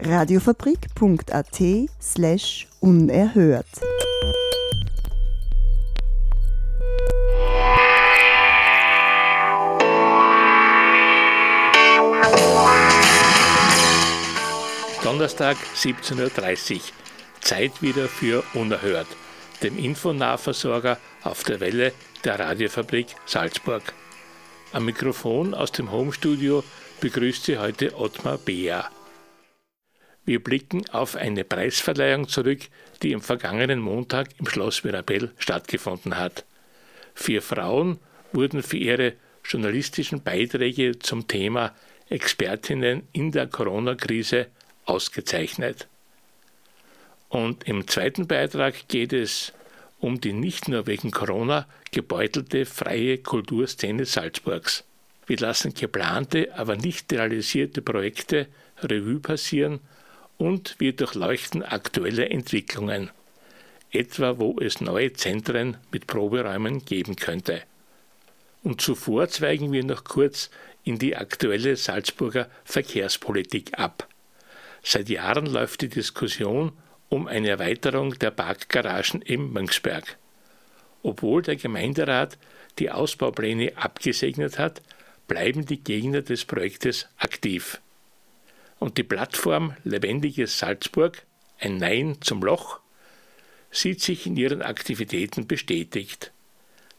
Radiofabrik.at slash unerhört. Donnerstag 17.30 Uhr. Zeit wieder für Unerhört, dem Infonahversorger auf der Welle der Radiofabrik Salzburg. Am Mikrofon aus dem Homestudio begrüßt Sie heute Ottmar Beer. Wir blicken auf eine Preisverleihung zurück, die am vergangenen Montag im Schloss Mirabell stattgefunden hat. Vier Frauen wurden für ihre journalistischen Beiträge zum Thema Expertinnen in der Corona-Krise ausgezeichnet. Und im zweiten Beitrag geht es um die nicht nur wegen Corona gebeutelte freie Kulturszene Salzburgs. Wir lassen geplante, aber nicht realisierte Projekte Revue passieren und wir durchleuchten aktuelle Entwicklungen, etwa wo es neue Zentren mit Proberäumen geben könnte. Und zuvor zweigen wir noch kurz in die aktuelle Salzburger Verkehrspolitik ab. Seit Jahren läuft die Diskussion um eine Erweiterung der Parkgaragen im Mönchsberg. Obwohl der Gemeinderat die Ausbaupläne abgesegnet hat, bleiben die Gegner des Projektes aktiv. Und die Plattform Lebendiges Salzburg, ein Nein zum Loch, sieht sich in ihren Aktivitäten bestätigt.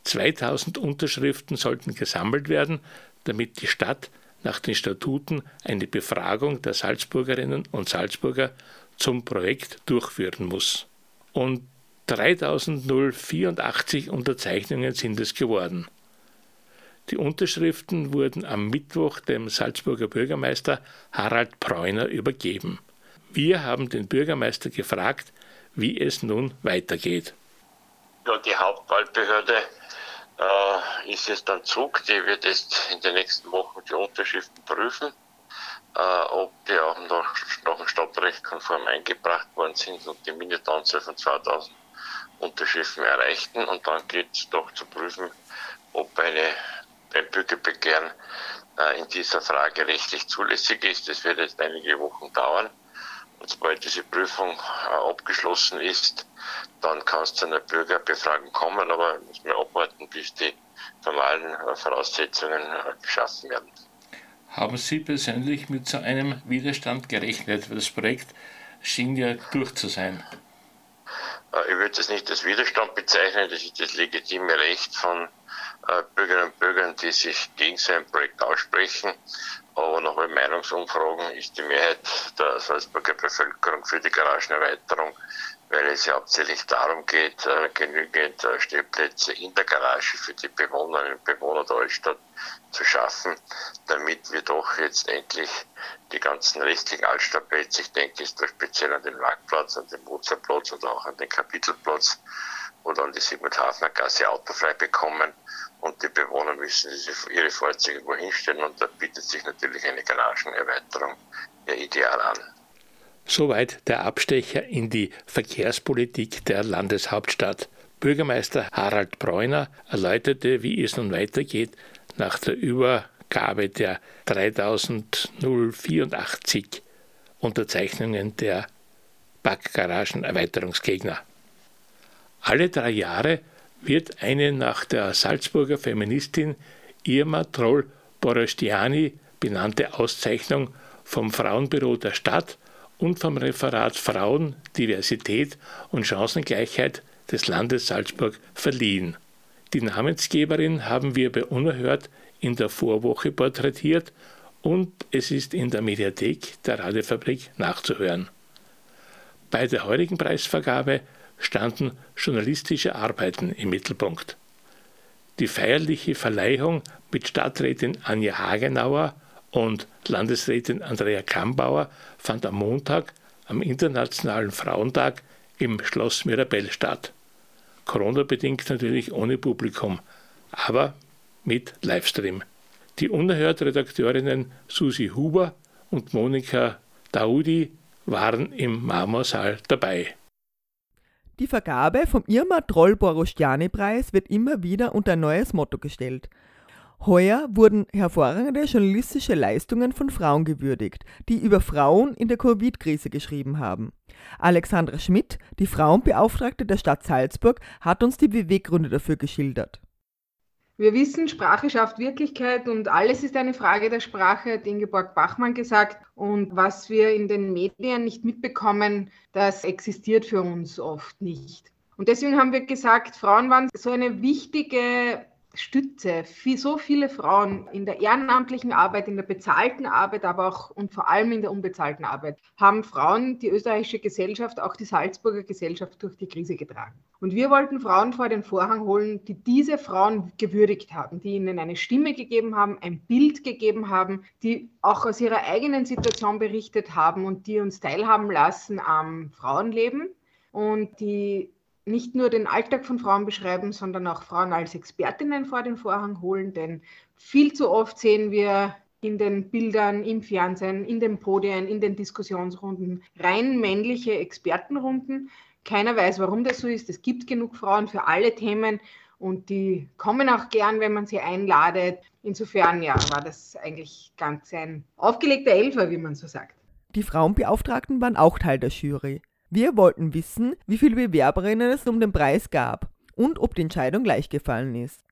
2000 Unterschriften sollten gesammelt werden, damit die Stadt nach den Statuten eine Befragung der Salzburgerinnen und Salzburger zum Projekt durchführen muss. Und 3084 Unterzeichnungen sind es geworden. Die Unterschriften wurden am Mittwoch dem Salzburger Bürgermeister Harald Preuner übergeben. Wir haben den Bürgermeister gefragt, wie es nun weitergeht. Die Hauptwahlbehörde äh, ist jetzt am Zug, die wird jetzt in den nächsten Wochen die Unterschriften prüfen äh, ob die auch noch, nach dem eingebracht worden sind und die Mindestanzahl von 2000 Unterschriften erreichten. Und dann geht es doch zu prüfen, ob eine, ein Bürgerbegehren äh, in dieser Frage rechtlich zulässig ist. Das wird jetzt einige Wochen dauern. Und sobald diese Prüfung äh, abgeschlossen ist, dann kann es zu einer Bürgerbefragung kommen, aber muss man abwarten, bis die formalen äh, Voraussetzungen geschaffen werden. Haben Sie persönlich mit so einem Widerstand gerechnet? Das Projekt schien ja durch zu sein. Ich würde das nicht als Widerstand bezeichnen, das ist das legitime Recht von Bürgerinnen und Bürgern, die sich gegen so ein Projekt aussprechen. Aber nach allen Meinungsumfragen ist die Mehrheit der Salzburger Bevölkerung für die Garagenerweiterung weil es ja hauptsächlich darum geht, äh, genügend äh, Stellplätze in der Garage für die Bewohnerinnen und Bewohner der Altstadt zu schaffen, damit wir doch jetzt endlich die ganzen restlichen Altstadtplätze, ich denke jetzt speziell an den Marktplatz, an den Mozartplatz oder auch an den Kapitelplatz oder an die Sigmund-Hafner Gasse autofrei bekommen und die Bewohner müssen ihre Fahrzeuge wohin stellen und da bietet sich natürlich eine Garagenerweiterung ja ideal an. Soweit der Abstecher in die Verkehrspolitik der Landeshauptstadt. Bürgermeister Harald Bräuner erläuterte, wie es nun weitergeht nach der Übergabe der 3084 Unterzeichnungen der Backgaragen-Erweiterungsgegner. Alle drei Jahre wird eine nach der Salzburger Feministin Irma Troll-Borostiani benannte Auszeichnung vom Frauenbüro der Stadt und vom Referat Frauen, Diversität und Chancengleichheit des Landes Salzburg verliehen. Die Namensgeberin haben wir bei Unerhört in der Vorwoche porträtiert und es ist in der Mediathek der Radiofabrik nachzuhören. Bei der heutigen Preisvergabe standen journalistische Arbeiten im Mittelpunkt. Die feierliche Verleihung mit Stadträtin Anja Hagenauer und Landesrätin Andrea Kambauer fand am Montag, am Internationalen Frauentag, im Schloss Mirabell statt. Corona-bedingt natürlich ohne Publikum, aber mit Livestream. Die unerhört Redakteurinnen Susi Huber und Monika Daudi waren im Marmorsaal dabei. Die Vergabe vom Irma Troll Borostiani Preis wird immer wieder unter ein neues Motto gestellt. Heuer wurden hervorragende journalistische Leistungen von Frauen gewürdigt, die über Frauen in der Covid-Krise geschrieben haben. Alexandra Schmidt, die Frauenbeauftragte der Stadt Salzburg, hat uns die Beweggründe dafür geschildert. Wir wissen, Sprache schafft Wirklichkeit und alles ist eine Frage der Sprache, hat Ingeborg Bachmann gesagt. Und was wir in den Medien nicht mitbekommen, das existiert für uns oft nicht. Und deswegen haben wir gesagt, Frauen waren so eine wichtige Stütze für so viele Frauen in der ehrenamtlichen Arbeit, in der bezahlten Arbeit, aber auch und vor allem in der unbezahlten Arbeit, haben Frauen die österreichische Gesellschaft, auch die Salzburger Gesellschaft durch die Krise getragen. Und wir wollten Frauen vor den Vorhang holen, die diese Frauen gewürdigt haben, die ihnen eine Stimme gegeben haben, ein Bild gegeben haben, die auch aus ihrer eigenen Situation berichtet haben und die uns teilhaben lassen am Frauenleben und die nicht nur den Alltag von Frauen beschreiben, sondern auch Frauen als Expertinnen vor den Vorhang holen, denn viel zu oft sehen wir in den Bildern, im Fernsehen, in den Podien, in den Diskussionsrunden rein männliche Expertenrunden. Keiner weiß, warum das so ist. Es gibt genug Frauen für alle Themen und die kommen auch gern, wenn man sie einladet. Insofern ja, war das eigentlich ganz ein aufgelegter Elfer, wie man so sagt. Die Frauenbeauftragten waren auch Teil der Jury. Wir wollten wissen, wie viele Bewerberinnen es um den Preis gab und ob die Entscheidung gleich gefallen ist.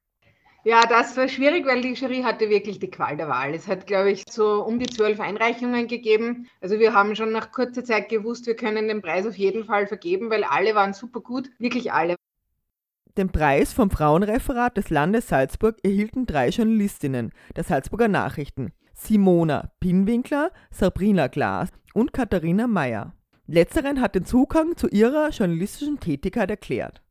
Ja, das war schwierig, weil die Jury hatte wirklich die Qual der Wahl. Es hat, glaube ich, so um die zwölf Einreichungen gegeben. Also wir haben schon nach kurzer Zeit gewusst, wir können den Preis auf jeden Fall vergeben, weil alle waren super gut, wirklich alle. Den Preis vom Frauenreferat des Landes Salzburg erhielten drei Journalistinnen der Salzburger Nachrichten. Simona Pinwinkler, Sabrina Glas und Katharina Meyer. Letzteren hat den Zugang zu ihrer journalistischen Tätigkeit erklärt.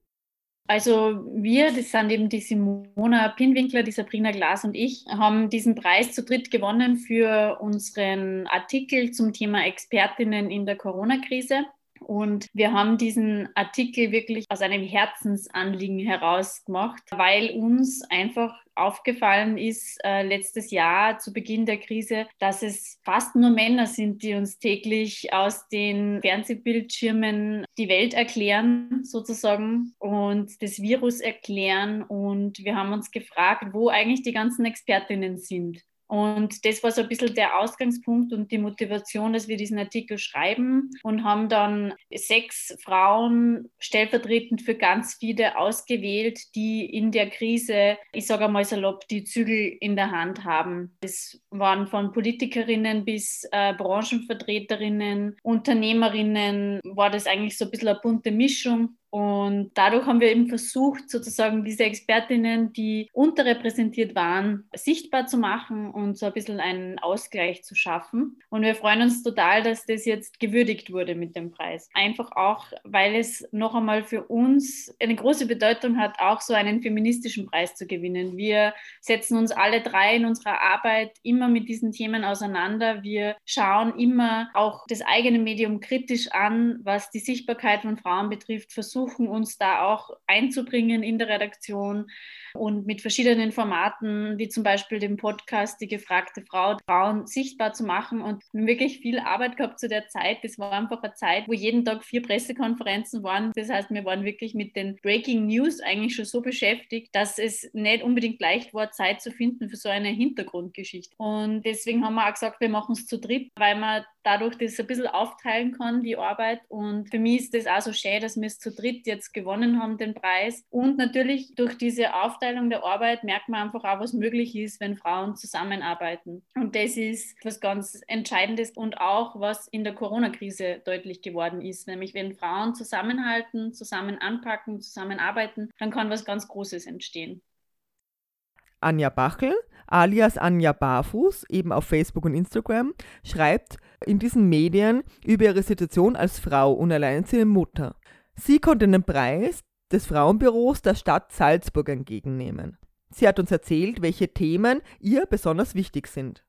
Also wir, das sind eben die Simona Pinwinkler, die Sabrina Glas und ich, haben diesen Preis zu dritt gewonnen für unseren Artikel zum Thema Expertinnen in der Corona-Krise. Und wir haben diesen Artikel wirklich aus einem Herzensanliegen herausgemacht, weil uns einfach aufgefallen ist äh, letztes Jahr zu Beginn der Krise, dass es fast nur Männer sind, die uns täglich aus den Fernsehbildschirmen die Welt erklären, sozusagen, und das Virus erklären. Und wir haben uns gefragt, wo eigentlich die ganzen Expertinnen sind. Und das war so ein bisschen der Ausgangspunkt und die Motivation, dass wir diesen Artikel schreiben und haben dann sechs Frauen stellvertretend für ganz viele ausgewählt, die in der Krise, ich sage einmal salopp, die Zügel in der Hand haben. Es waren von Politikerinnen bis äh, Branchenvertreterinnen, Unternehmerinnen, war das eigentlich so ein bisschen eine bunte Mischung. Und dadurch haben wir eben versucht, sozusagen diese Expertinnen, die unterrepräsentiert waren, sichtbar zu machen und so ein bisschen einen Ausgleich zu schaffen. Und wir freuen uns total, dass das jetzt gewürdigt wurde mit dem Preis. Einfach auch, weil es noch einmal für uns eine große Bedeutung hat, auch so einen feministischen Preis zu gewinnen. Wir setzen uns alle drei in unserer Arbeit immer mit diesen Themen auseinander. Wir schauen immer auch das eigene Medium kritisch an, was die Sichtbarkeit von Frauen betrifft, versuchen versuchen, uns da auch einzubringen in der Redaktion und mit verschiedenen Formaten, wie zum Beispiel dem Podcast Die gefragte Frau, Frauen sichtbar zu machen und wirklich viel Arbeit gehabt zu der Zeit. Das war einfach eine Zeit, wo jeden Tag vier Pressekonferenzen waren. Das heißt, wir waren wirklich mit den Breaking News eigentlich schon so beschäftigt, dass es nicht unbedingt leicht war, Zeit zu finden für so eine Hintergrundgeschichte. Und deswegen haben wir auch gesagt, wir machen es zu dritt, weil man dadurch das ein bisschen aufteilen kann, die Arbeit. Und für mich ist das auch so schön, dass wir es zu dritt jetzt gewonnen haben, den Preis. Und natürlich durch diese Aufteilung Aufteilung der Arbeit merkt man einfach auch, was möglich ist, wenn Frauen zusammenarbeiten. Und das ist was ganz Entscheidendes und auch was in der Corona-Krise deutlich geworden ist. Nämlich, wenn Frauen zusammenhalten, zusammen anpacken, zusammenarbeiten, dann kann was ganz Großes entstehen. Anja Bachel, alias Anja Barfuß, eben auf Facebook und Instagram, schreibt in diesen Medien über ihre Situation als Frau und alleinerziehende Mutter. Sie konnte den Preis, des Frauenbüros der Stadt Salzburg entgegennehmen. Sie hat uns erzählt, welche Themen ihr besonders wichtig sind.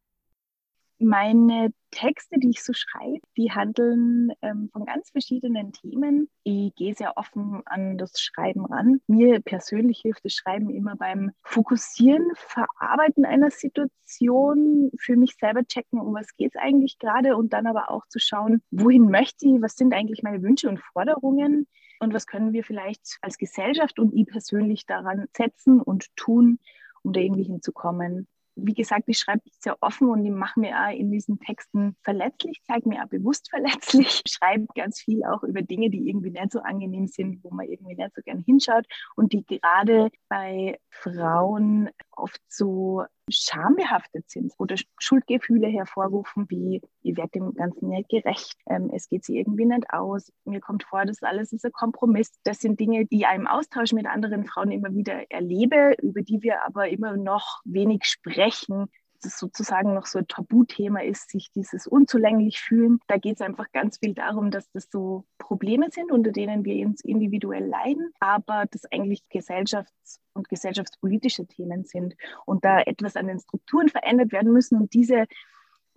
Meine Texte, die ich so schreibe, die handeln ähm, von ganz verschiedenen Themen. Ich gehe sehr offen an das Schreiben ran. Mir persönlich hilft das Schreiben immer beim Fokussieren, Verarbeiten einer Situation, für mich selber checken, um was geht es eigentlich gerade und dann aber auch zu schauen, wohin möchte ich, was sind eigentlich meine Wünsche und Forderungen und was können wir vielleicht als Gesellschaft und ich persönlich daran setzen und tun, um da irgendwie hinzukommen wie gesagt, ich schreibe sehr offen und ich mache mir auch in diesen Texten verletzlich, zeige mir auch bewusst verletzlich, schreibe ganz viel auch über Dinge, die irgendwie nicht so angenehm sind, wo man irgendwie nicht so gern hinschaut. Und die gerade bei Frauen oft so schambehaftet sind oder Schuldgefühle hervorrufen, wie ich werde dem Ganzen nicht gerecht, ähm, es geht sie irgendwie nicht aus, mir kommt vor, das alles ist ein Kompromiss. Das sind Dinge, die ich im Austausch mit anderen Frauen immer wieder erlebe, über die wir aber immer noch wenig sprechen, das sozusagen noch so ein Tabuthema ist, sich dieses unzulänglich fühlen. Da geht es einfach ganz viel darum, dass das so Probleme sind, unter denen wir uns individuell leiden, aber das eigentlich gesellschafts- und gesellschaftspolitische Themen sind und da etwas an den Strukturen verändert werden müssen und diese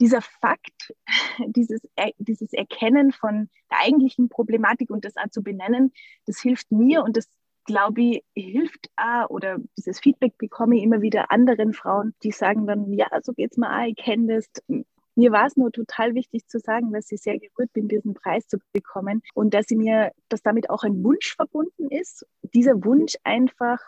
dieser Fakt, dieses, dieses Erkennen von der eigentlichen Problematik und das auch zu benennen, das hilft mir und das glaube ich, hilft auch oder dieses Feedback bekomme ich immer wieder anderen Frauen, die sagen dann, ja, so geht's mir auch, ich kenne das. Mir war es nur total wichtig zu sagen, dass ich sehr gerührt bin, diesen Preis zu bekommen und dass mir, dass damit auch ein Wunsch verbunden ist. Dieser Wunsch einfach,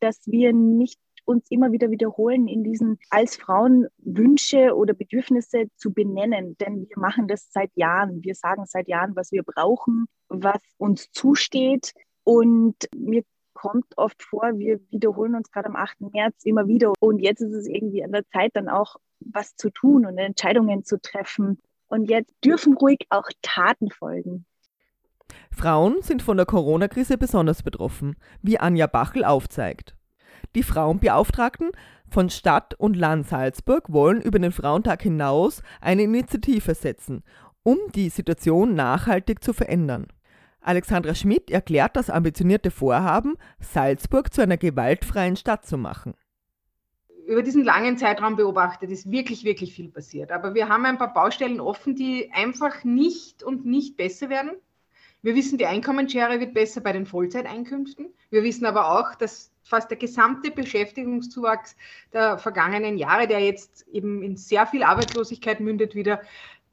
dass wir nicht uns immer wieder wiederholen, in diesen als Frauen Wünsche oder Bedürfnisse zu benennen. Denn wir machen das seit Jahren. Wir sagen seit Jahren, was wir brauchen, was uns zusteht. Und mir kommt oft vor, wir wiederholen uns gerade am 8. März immer wieder. Und jetzt ist es irgendwie an der Zeit, dann auch was zu tun und Entscheidungen zu treffen. Und jetzt dürfen ruhig auch Taten folgen. Frauen sind von der Corona-Krise besonders betroffen, wie Anja Bachel aufzeigt. Die Frauenbeauftragten von Stadt und Land Salzburg wollen über den Frauentag hinaus eine Initiative setzen, um die Situation nachhaltig zu verändern. Alexandra Schmidt erklärt das ambitionierte Vorhaben, Salzburg zu einer gewaltfreien Stadt zu machen. Über diesen langen Zeitraum beobachtet ist wirklich, wirklich viel passiert. Aber wir haben ein paar Baustellen offen, die einfach nicht und nicht besser werden. Wir wissen, die Einkommensschere wird besser bei den Vollzeiteinkünften. Wir wissen aber auch, dass fast der gesamte Beschäftigungszuwachs der vergangenen Jahre, der jetzt eben in sehr viel Arbeitslosigkeit mündet, wieder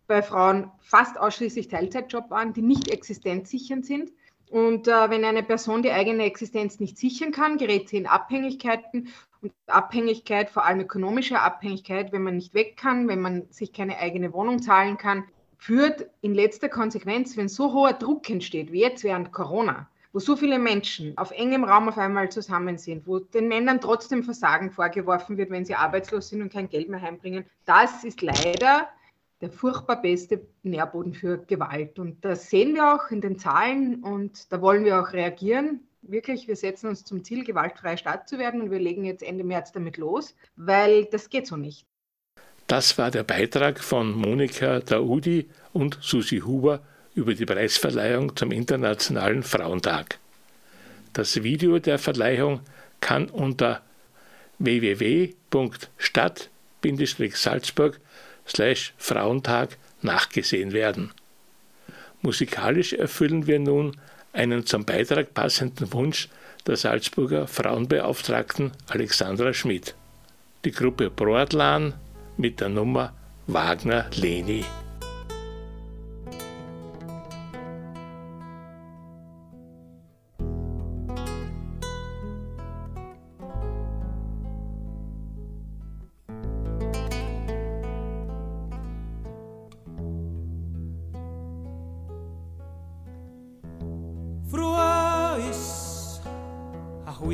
bei Frauen fast ausschließlich Teilzeitjob waren, die nicht existenzsichernd sind. Und äh, wenn eine Person die eigene Existenz nicht sichern kann, gerät sie in Abhängigkeiten und Abhängigkeit, vor allem ökonomische Abhängigkeit, wenn man nicht weg kann, wenn man sich keine eigene Wohnung zahlen kann, führt in letzter Konsequenz, wenn so hoher Druck entsteht, wie jetzt während Corona, wo so viele Menschen auf engem Raum auf einmal zusammen sind, wo den Männern trotzdem Versagen vorgeworfen wird, wenn sie arbeitslos sind und kein Geld mehr heimbringen, das ist leider der furchtbar beste Nährboden für Gewalt. Und das sehen wir auch in den Zahlen und da wollen wir auch reagieren. Wirklich, wir setzen uns zum Ziel, gewaltfreie Stadt zu werden und wir legen jetzt Ende März damit los, weil das geht so nicht. Das war der Beitrag von Monika Daudi und Susi Huber über die Preisverleihung zum Internationalen Frauentag. Das Video der Verleihung kann unter www.stadt-salzburg slash Frauentag nachgesehen werden. Musikalisch erfüllen wir nun einen zum Beitrag passenden Wunsch der Salzburger Frauenbeauftragten Alexandra Schmidt. Die Gruppe Broadlan mit der Nummer Wagner Leni.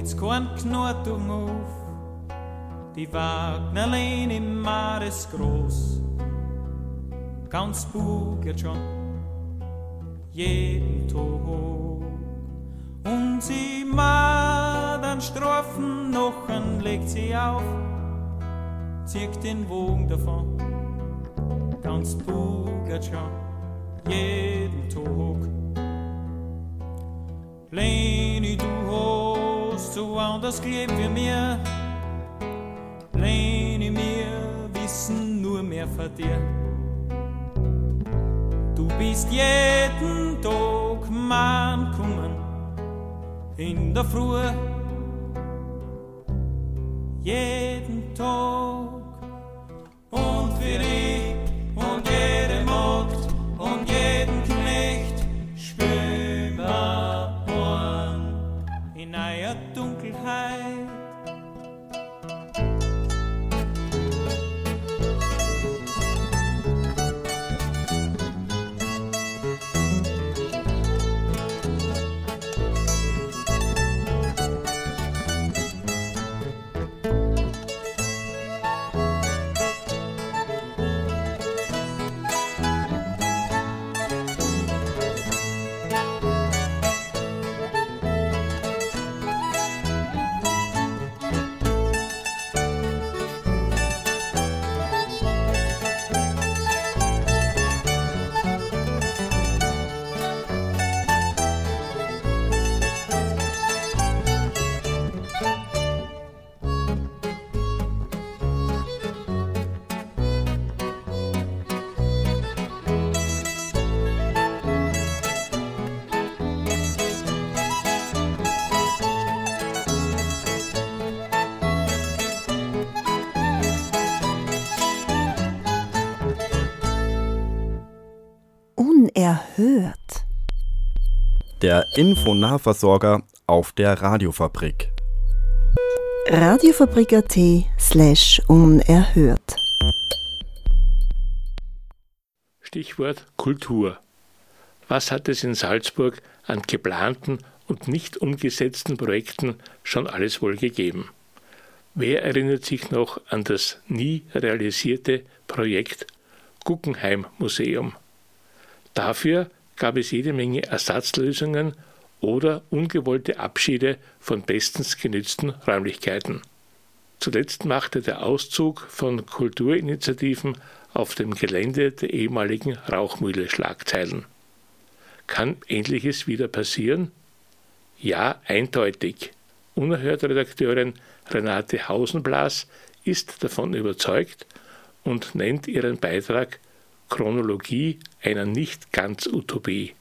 Knotung auf. Die Wagnerlein im Mar ist groß, ganz bugert schon jeden Tag. Und sie madern Strophen noch und legt sie auf, zieht den Wogen davon, ganz bugert schon jeden Tag. Hast so anders gelebt wie mir. Leni, wir wissen nur mehr von dir. Du bist jeden Tag mein kommen in der Früh, jeden Tag und für ich Unerhört. Der Infonahversorger auf der Radiofabrik. Radiofabrik.at slash unerhört. Stichwort Kultur. Was hat es in Salzburg an geplanten und nicht umgesetzten Projekten schon alles wohl gegeben? Wer erinnert sich noch an das nie realisierte Projekt Guggenheim Museum? Dafür gab es jede Menge Ersatzlösungen oder ungewollte Abschiede von bestens genützten Räumlichkeiten. Zuletzt machte der Auszug von Kulturinitiativen auf dem Gelände der ehemaligen Rauchmühle Schlagzeilen. Kann Ähnliches wieder passieren? Ja, eindeutig. Unerhört Redakteurin Renate Hausenblas ist davon überzeugt und nennt ihren Beitrag Chronologie einer nicht ganz Utopie.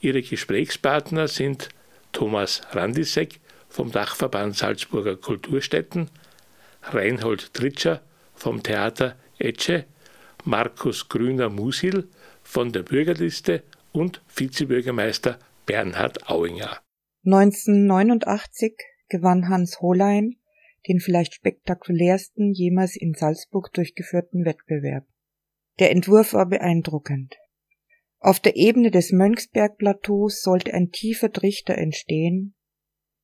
Ihre Gesprächspartner sind Thomas Randisek vom Dachverband Salzburger Kulturstätten, Reinhold Tritscher vom Theater Etche, Markus Grüner-Musil von der Bürgerliste und Vizebürgermeister Bernhard Auinger. 1989 gewann Hans Holein den vielleicht spektakulärsten jemals in Salzburg durchgeführten Wettbewerb. Der Entwurf war beeindruckend. Auf der Ebene des Mönchsbergplateaus sollte ein tiefer Trichter entstehen,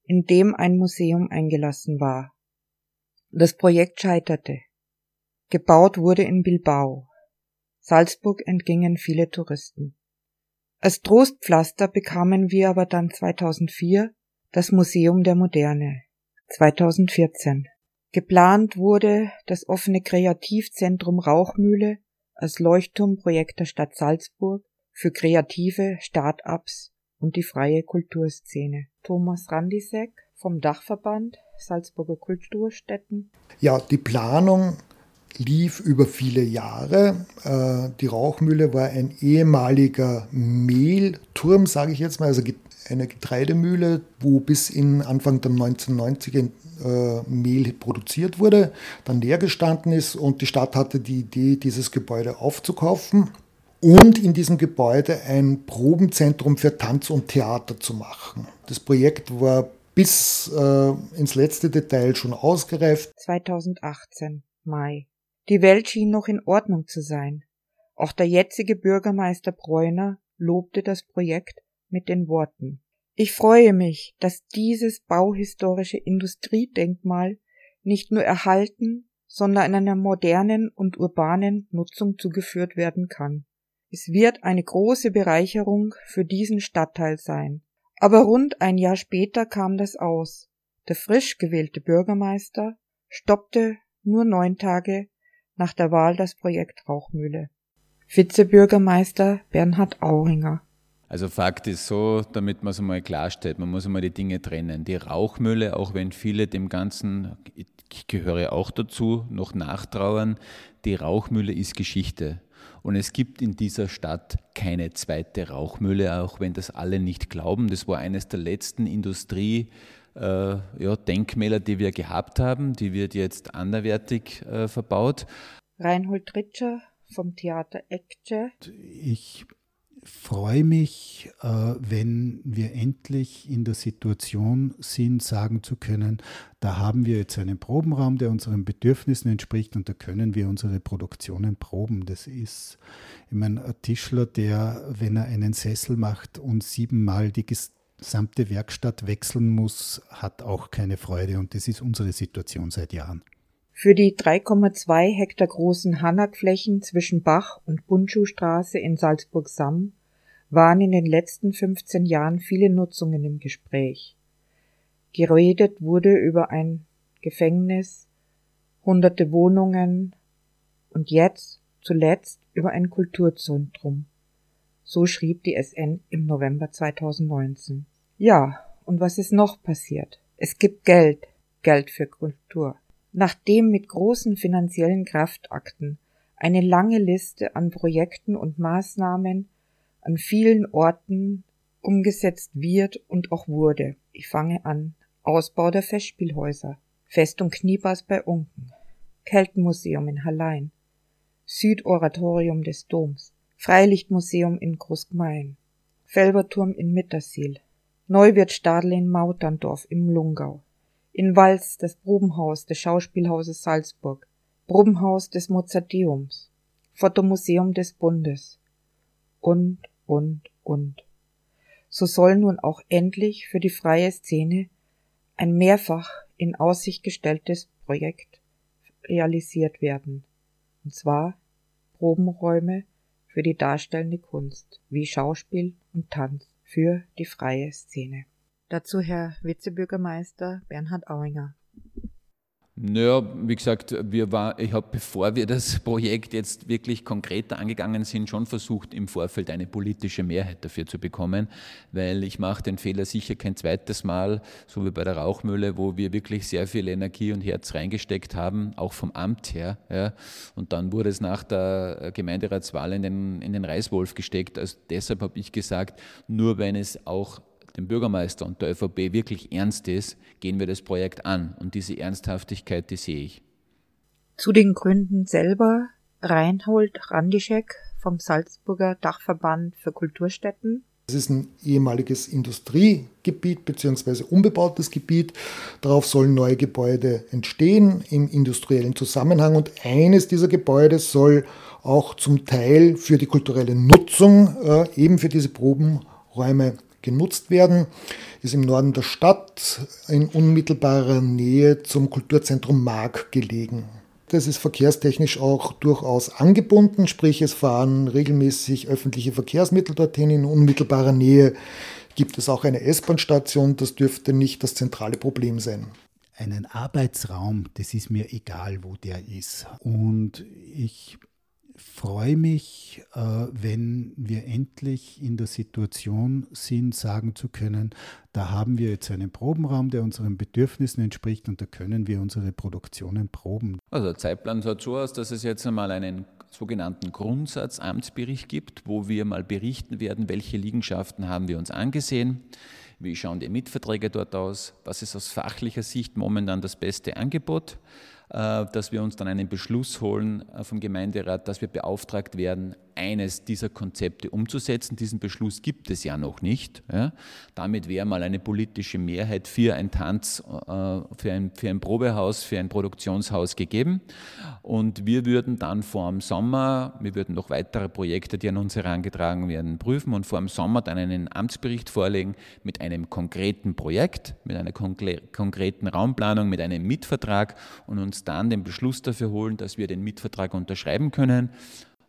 in dem ein Museum eingelassen war. Das Projekt scheiterte. Gebaut wurde in Bilbao. Salzburg entgingen viele Touristen. Als Trostpflaster bekamen wir aber dann 2004 das Museum der Moderne. 2014. Geplant wurde das offene Kreativzentrum Rauchmühle als Leuchtturmprojekt der Stadt Salzburg für kreative Start-ups und die freie Kulturszene. Thomas Randisek vom Dachverband Salzburger Kulturstätten. Ja, die Planung lief über viele Jahre. Äh, die Rauchmühle war ein ehemaliger Mehlturm, sage ich jetzt mal, also eine Getreidemühle, wo bis in Anfang der 1990er äh, Mehl produziert wurde, dann leer gestanden ist und die Stadt hatte die Idee, dieses Gebäude aufzukaufen und in diesem Gebäude ein Probenzentrum für Tanz und Theater zu machen. Das Projekt war bis äh, ins letzte Detail schon ausgereift. 2018, Mai. Die Welt schien noch in Ordnung zu sein. Auch der jetzige Bürgermeister Bräuner lobte das Projekt mit den Worten ich freue mich, dass dieses bauhistorische Industriedenkmal nicht nur erhalten, sondern einer modernen und urbanen Nutzung zugeführt werden kann. Es wird eine große Bereicherung für diesen Stadtteil sein. Aber rund ein Jahr später kam das aus. Der frisch gewählte Bürgermeister stoppte nur neun Tage nach der Wahl das Projekt Rauchmühle. Vizebürgermeister Bernhard Auringer Also Fakt ist so, damit man es einmal klarstellt, man muss einmal die Dinge trennen. Die Rauchmülle, auch wenn viele dem Ganzen, ich gehöre auch dazu, noch nachtrauern, die Rauchmühle ist Geschichte. Und es gibt in dieser Stadt keine zweite Rauchmühle, auch wenn das alle nicht glauben. Das war eines der letzten Industrie- äh, ja, Denkmäler, die wir gehabt haben. Die wird jetzt anderwertig äh, verbaut. Reinhold Ritscher vom Theater Ecce. Ich freue mich, äh, wenn wir endlich in der Situation sind, sagen zu können, da haben wir jetzt einen Probenraum, der unseren Bedürfnissen entspricht und da können wir unsere Produktionen proben. Das ist, ich meine, ein Tischler, der, wenn er einen Sessel macht und siebenmal die gesamte Werkstatt wechseln muss, hat auch keine Freude und das ist unsere Situation seit Jahren. Für die 3,2 Hektar großen Hanakflächen zwischen Bach und Bundschuhstraße in Salzburg-Samm waren in den letzten 15 Jahren viele Nutzungen im Gespräch. Geredet wurde über ein Gefängnis, hunderte Wohnungen und jetzt zuletzt über ein Kulturzentrum. So schrieb die SN im November 2019. Ja, und was ist noch passiert? Es gibt Geld, Geld für Kultur. Nachdem mit großen finanziellen Kraftakten eine lange Liste an Projekten und Maßnahmen an vielen Orten umgesetzt wird und auch wurde. Ich fange an. Ausbau der Festspielhäuser, Festung Kniebers bei Unken, Keltenmuseum in Hallein, Südoratorium des Doms, Freilichtmuseum in Großgmein, Felberturm in Mittersiel, Neuwirtstadel in Mauterndorf im Lungau, in Wals das Probenhaus des Schauspielhauses Salzburg, Probenhaus des Mozarteums, Fotomuseum des Bundes und, und, und. So soll nun auch endlich für die freie Szene ein mehrfach in Aussicht gestelltes Projekt realisiert werden, und zwar Probenräume für die darstellende Kunst wie Schauspiel und Tanz für die freie Szene. Dazu Herr Vizebürgermeister Bernhard Auinger. Naja, wie gesagt, wir war, ich habe, bevor wir das Projekt jetzt wirklich konkreter angegangen sind, schon versucht, im Vorfeld eine politische Mehrheit dafür zu bekommen, weil ich mache den Fehler sicher kein zweites Mal, so wie bei der Rauchmühle, wo wir wirklich sehr viel Energie und Herz reingesteckt haben, auch vom Amt her. Ja. Und dann wurde es nach der Gemeinderatswahl in den, in den Reißwolf gesteckt. Also deshalb habe ich gesagt, nur wenn es auch dem Bürgermeister und der ÖVP wirklich ernst ist, gehen wir das Projekt an. Und diese Ernsthaftigkeit, die sehe ich. Zu den Gründen selber Reinhold Randischek vom Salzburger Dachverband für Kulturstätten. Es ist ein ehemaliges Industriegebiet bzw. unbebautes Gebiet. Darauf sollen neue Gebäude entstehen im industriellen Zusammenhang und eines dieser Gebäude soll auch zum Teil für die kulturelle Nutzung, äh, eben für diese Probenräume genutzt werden, ist im Norden der Stadt in unmittelbarer Nähe zum Kulturzentrum Mark gelegen. Das ist verkehrstechnisch auch durchaus angebunden, sprich es fahren regelmäßig öffentliche Verkehrsmittel dorthin. In unmittelbarer Nähe gibt es auch eine S-Bahn-Station, das dürfte nicht das zentrale Problem sein. Einen Arbeitsraum, das ist mir egal, wo der ist. Und ich freue mich, äh, wenn wir endlich in der Situation sind, sagen zu können, da haben wir jetzt einen Probenraum, der unseren Bedürfnissen entspricht und da können wir unsere Produktionen proben. Also der Zeitplan sieht so aus, dass es jetzt einmal einen sogenannten Grundsatzamtsbericht gibt, wo wir mal berichten werden, welche Liegenschaften haben wir uns angesehen, wie schauen die Mitverträge dort aus, was ist aus fachlicher Sicht momentan das beste Angebot. Äh, dass wir uns dann einen Beschluss holen äh, vom Gemeinderat, dass wir beauftragt werden, eines dieser Konzepte umzusetzen. Diesen Beschluss gibt es ja noch nicht. Ja. Damit wäre mal eine politische Mehrheit für ein Tanz, äh, für ein, für ein Probehaus, für ein Produktionshaus gegeben. Und wir würden dann vor dem Sommer, wir würden noch weitere Projekte, die an uns herangetragen werden, prüfen und vor dem Sommer dann einen Amtsbericht vorlegen mit einem konkreten Projekt, mit einer konkreten Raumplanung, mit einem Mitvertrag und uns dann den Beschluss dafür holen, dass wir den Mitvertrag unterschreiben können.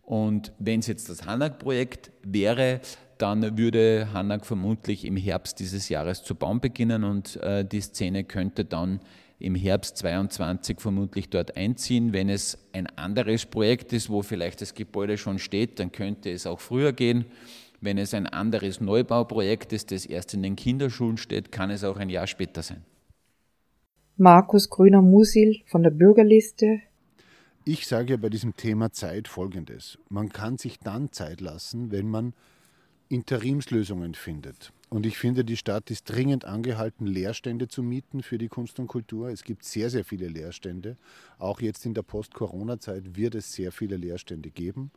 Und wenn es jetzt das Hanak-Projekt wäre, dann würde Hanak vermutlich im Herbst dieses Jahres zu bauen beginnen und äh, die Szene könnte dann im Herbst 22 vermutlich dort einziehen. Wenn es ein anderes Projekt ist, wo vielleicht das Gebäude schon steht, dann könnte es auch früher gehen. Wenn es ein anderes Neubauprojekt ist, das erst in den Kinderschulen steht, kann es auch ein Jahr später sein. Markus Grüner-Musil von der Bürgerliste. Ich sage ja bei diesem Thema Zeit Folgendes. Man kann sich dann Zeit lassen, wenn man Interimslösungen findet. Und ich finde, die Stadt ist dringend angehalten, Leerstände zu mieten für die Kunst und Kultur. Es gibt sehr, sehr viele Leerstände. Auch jetzt in der Post-Corona-Zeit wird es sehr viele Leerstände geben.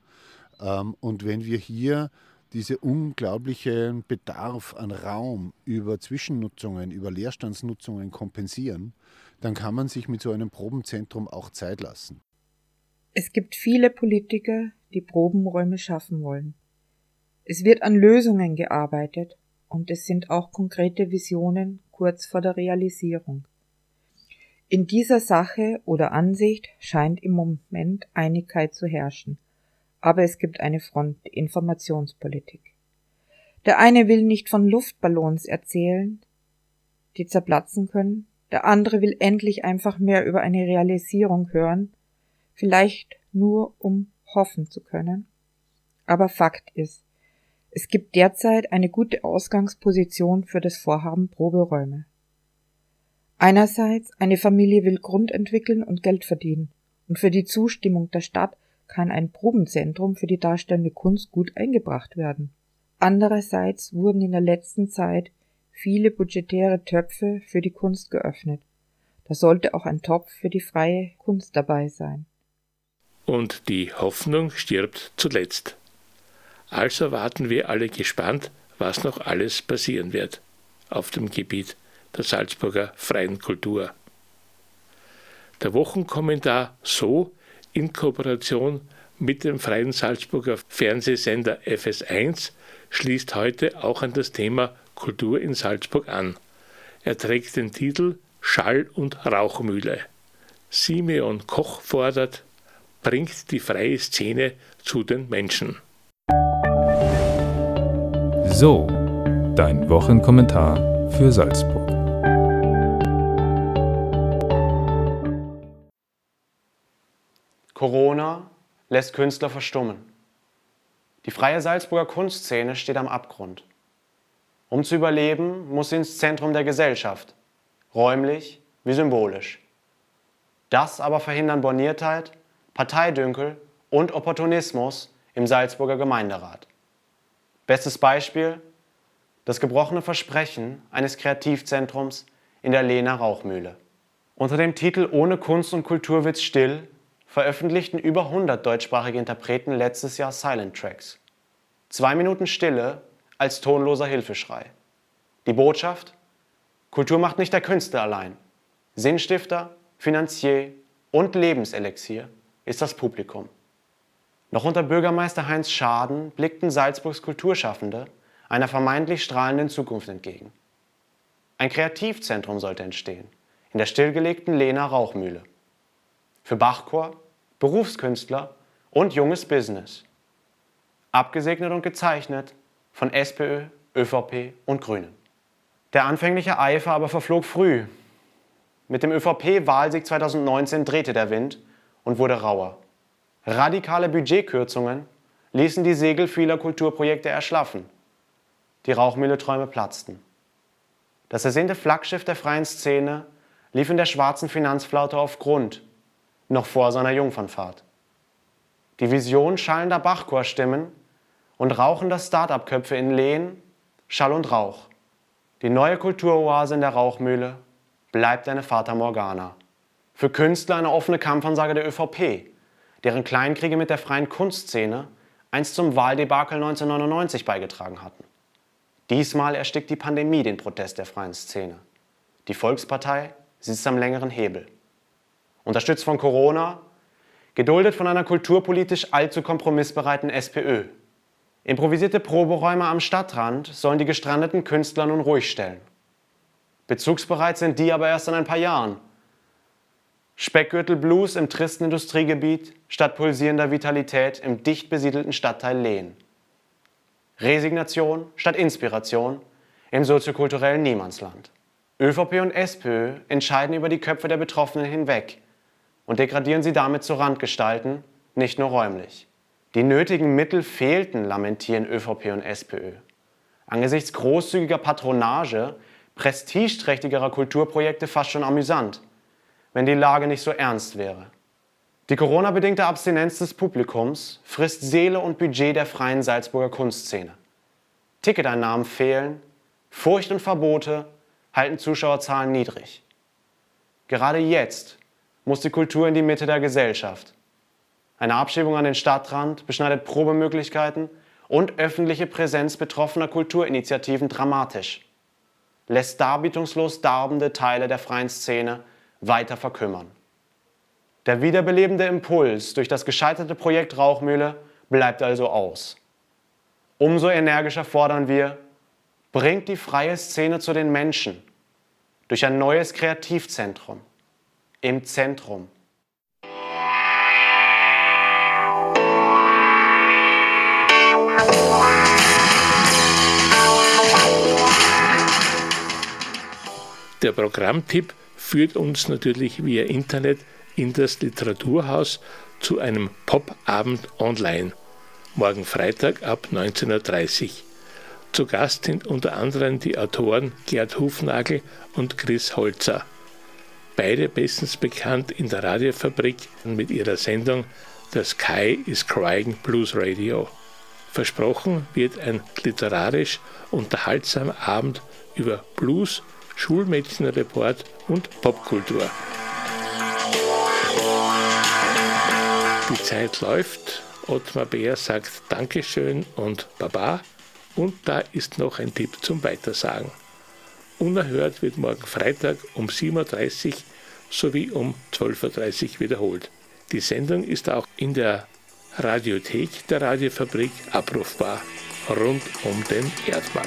Ähm, und wenn wir hier diese unglaublichen Bedarf an Raum über Zwischennutzungen, über Leerstandsnutzungen kompensieren, dann kann man sich mit so einem Probenzentrum auch Zeit lassen. Es gibt viele Politiker, die Probenräume schaffen wollen. Es wird an Lösungen gearbeitet und es sind auch konkrete Visionen kurz vor der Realisierung. In dieser Sache oder Ansicht scheint im Moment Einigkeit zu herrschen, aber es gibt eine Front, Informationspolitik. Der eine will nicht von Luftballons erzählen, die zerplatzen können, der andere will endlich einfach mehr über eine Realisierung hören, vielleicht nur um hoffen zu können. Aber Fakt ist, es gibt derzeit eine gute Ausgangsposition für das Vorhaben Proberäume. Einerseits, eine Familie will Grund entwickeln und Geld verdienen, und für die Zustimmung der Stadt kann ein Probenzentrum für die darstellende Kunst gut eingebracht werden. Andererseits wurden in der letzten Zeit viele budgetäre Töpfe für die Kunst geöffnet. Da sollte auch ein Topf für die freie Kunst dabei sein. Und die Hoffnung stirbt zuletzt. Also warten wir alle gespannt, was noch alles passieren wird auf dem Gebiet der Salzburger freien Kultur. Der Wochenkommentar so in Kooperation mit dem freien Salzburger Fernsehsender FS1 schließt heute auch an das Thema Kultur in Salzburg an. Er trägt den Titel Schall- und Rauchmühle. Simeon Koch fordert, bringt die freie Szene zu den Menschen. So, dein Wochenkommentar für Salzburg. Corona lässt Künstler verstummen. Die freie Salzburger Kunstszene steht am Abgrund. Um zu überleben, muss sie ins Zentrum der Gesellschaft, räumlich wie symbolisch. Das aber verhindern Borniertheit, Parteidünkel und Opportunismus im Salzburger Gemeinderat. Bestes Beispiel das gebrochene Versprechen eines Kreativzentrums in der Lehner Rauchmühle. Unter dem Titel Ohne Kunst und Kultur wird's still veröffentlichten über 100 deutschsprachige Interpreten letztes Jahr Silent Tracks. Zwei Minuten Stille als tonloser Hilfeschrei. Die Botschaft? Kultur macht nicht der Künstler allein. Sinnstifter, Finanzier und Lebenselixier ist das Publikum. Noch unter Bürgermeister Heinz Schaden blickten Salzburgs Kulturschaffende einer vermeintlich strahlenden Zukunft entgegen. Ein Kreativzentrum sollte entstehen, in der stillgelegten Lehner Rauchmühle. Für Bachchor, Berufskünstler und junges Business. Abgesegnet und gezeichnet von SPÖ, ÖVP und Grünen. Der anfängliche Eifer aber verflog früh. Mit dem ÖVP-Wahlsieg 2019 drehte der Wind und wurde rauer. Radikale Budgetkürzungen ließen die Segel vieler Kulturprojekte erschlaffen. Die Rauchmühle-Träume platzten. Das ersehnte Flaggschiff der freien Szene lief in der schwarzen Finanzflaute auf Grund, noch vor seiner Jungfernfahrt. Die Vision schallender Bachchorstimmen und rauchender Start-up-Köpfe in Lehen, Schall und Rauch. Die neue Kulturoase in der Rauchmühle bleibt eine Fata Morgana. Für Künstler eine offene Kampfansage der ÖVP, deren Kleinkriege mit der freien Kunstszene einst zum Wahldebakel 1999 beigetragen hatten. Diesmal erstickt die Pandemie den Protest der freien Szene. Die Volkspartei sitzt am längeren Hebel. Unterstützt von Corona, geduldet von einer kulturpolitisch allzu kompromissbereiten SPÖ. Improvisierte Proberäume am Stadtrand sollen die gestrandeten Künstler nun ruhig stellen. Bezugsbereit sind die aber erst in ein paar Jahren, Speckgürtel Blues im tristen Industriegebiet statt pulsierender Vitalität im dicht besiedelten Stadtteil Lehen. Resignation statt Inspiration im soziokulturellen Niemandsland. ÖVP und SPÖ entscheiden über die Köpfe der Betroffenen hinweg und degradieren sie damit zu Randgestalten, nicht nur räumlich. Die nötigen Mittel fehlten, lamentieren ÖVP und SPÖ. Angesichts großzügiger Patronage, prestigeträchtigerer Kulturprojekte fast schon amüsant, wenn die Lage nicht so ernst wäre. Die Corona-bedingte Abstinenz des Publikums frisst Seele und Budget der freien Salzburger Kunstszene. Ticketeinnahmen fehlen, Furcht und Verbote halten Zuschauerzahlen niedrig. Gerade jetzt muss die Kultur in die Mitte der Gesellschaft. Eine Abschiebung an den Stadtrand beschneidet Probemöglichkeiten und öffentliche Präsenz betroffener Kulturinitiativen dramatisch, lässt darbietungslos darbende Teile der freien Szene weiter verkümmern. Der wiederbelebende Impuls durch das gescheiterte Projekt Rauchmühle bleibt also aus. Umso energischer fordern wir, bringt die freie Szene zu den Menschen durch ein neues Kreativzentrum im Zentrum. Der Programmtipp führt uns natürlich via Internet in das Literaturhaus zu einem Popabend online. Morgen Freitag ab 19.30 Uhr. Zu Gast sind unter anderem die Autoren Gerd Hufnagel und Chris Holzer. Beide bestens bekannt in der Radiofabrik mit ihrer Sendung The Sky is Crying Blues Radio. Versprochen wird ein literarisch unterhaltsamer Abend über Blues, Schulmädchenreport und Popkultur. Die Zeit läuft. Ottmar Bär sagt Dankeschön und Baba. Und da ist noch ein Tipp zum Weitersagen. Unerhört wird morgen Freitag um 7.30 Uhr sowie um 12.30 Uhr wiederholt. Die Sendung ist auch in der Radiothek der Radiofabrik abrufbar rund um den Erdball.